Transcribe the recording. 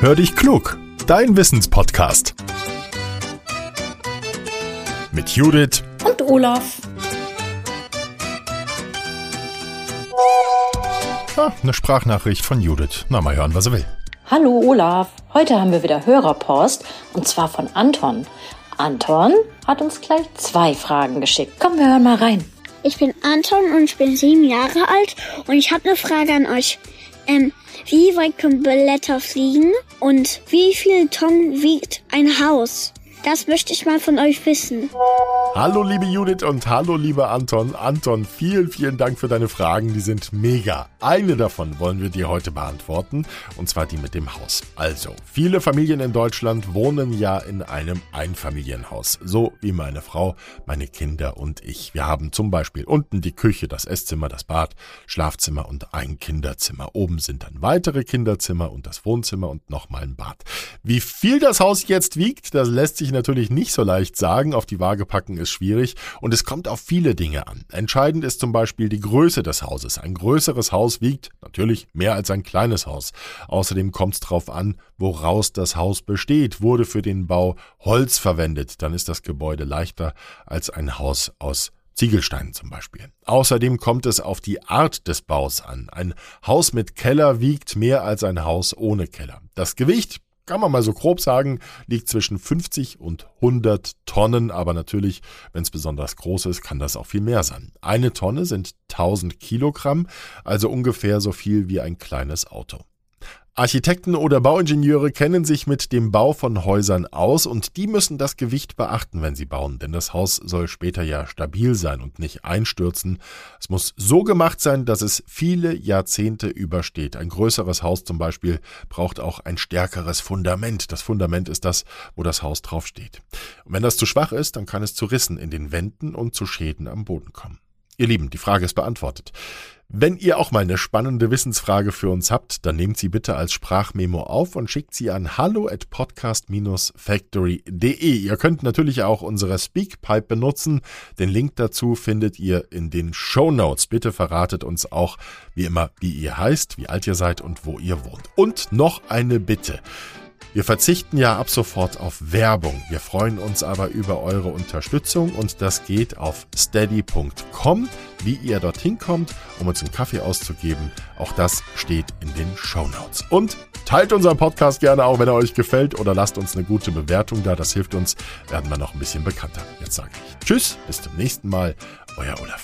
Hör dich klug, dein Wissenspodcast. Mit Judith und Olaf. Ah, eine Sprachnachricht von Judith. Na, mal hören, was er will. Hallo Olaf, heute haben wir wieder Hörerpost und zwar von Anton. Anton hat uns gleich zwei Fragen geschickt. Komm, wir hören mal rein. Ich bin Anton und ich bin sieben Jahre alt und ich habe eine Frage an euch. Ähm, wie weit können Blätter fliegen und wie viel Tonnen wiegt ein Haus? Das möchte ich mal von euch wissen. Hallo liebe Judith und hallo lieber Anton. Anton, vielen, vielen Dank für deine Fragen, die sind mega. Eine davon wollen wir dir heute beantworten, und zwar die mit dem Haus. Also, viele Familien in Deutschland wohnen ja in einem Einfamilienhaus, so wie meine Frau, meine Kinder und ich. Wir haben zum Beispiel unten die Küche, das Esszimmer, das Bad, Schlafzimmer und ein Kinderzimmer. Oben sind dann weitere Kinderzimmer und das Wohnzimmer und nochmal ein Bad. Wie viel das Haus jetzt wiegt, das lässt sich natürlich nicht so leicht sagen. Auf die Waage packen ist schwierig und es kommt auf viele Dinge an. Entscheidend ist zum Beispiel die Größe des Hauses. Ein größeres Haus wiegt natürlich mehr als ein kleines Haus. Außerdem kommt es darauf an, woraus das Haus besteht. Wurde für den Bau Holz verwendet, dann ist das Gebäude leichter als ein Haus aus Ziegelsteinen zum Beispiel. Außerdem kommt es auf die Art des Baus an. Ein Haus mit Keller wiegt mehr als ein Haus ohne Keller. Das Gewicht kann man mal so grob sagen, liegt zwischen 50 und 100 Tonnen, aber natürlich, wenn es besonders groß ist, kann das auch viel mehr sein. Eine Tonne sind 1000 Kilogramm, also ungefähr so viel wie ein kleines Auto. Architekten oder Bauingenieure kennen sich mit dem Bau von Häusern aus und die müssen das Gewicht beachten, wenn sie bauen, denn das Haus soll später ja stabil sein und nicht einstürzen. Es muss so gemacht sein, dass es viele Jahrzehnte übersteht. Ein größeres Haus zum Beispiel braucht auch ein stärkeres Fundament. Das Fundament ist das, wo das Haus draufsteht. Und wenn das zu schwach ist, dann kann es zu Rissen in den Wänden und zu Schäden am Boden kommen. Ihr Lieben, die Frage ist beantwortet. Wenn ihr auch mal eine spannende Wissensfrage für uns habt, dann nehmt sie bitte als Sprachmemo auf und schickt sie an hallo at podcast-factory.de. Ihr könnt natürlich auch unsere Speakpipe benutzen. Den Link dazu findet ihr in den Show Notes. Bitte verratet uns auch, wie immer, wie ihr heißt, wie alt ihr seid und wo ihr wohnt. Und noch eine Bitte. Wir verzichten ja ab sofort auf Werbung. Wir freuen uns aber über eure Unterstützung und das geht auf steady.com. Wie ihr dorthin kommt, um uns einen Kaffee auszugeben, auch das steht in den Show Notes. Und teilt unseren Podcast gerne auch, wenn er euch gefällt oder lasst uns eine gute Bewertung da. Das hilft uns, werden wir noch ein bisschen bekannter. Jetzt sage ich Tschüss, bis zum nächsten Mal. Euer Olaf.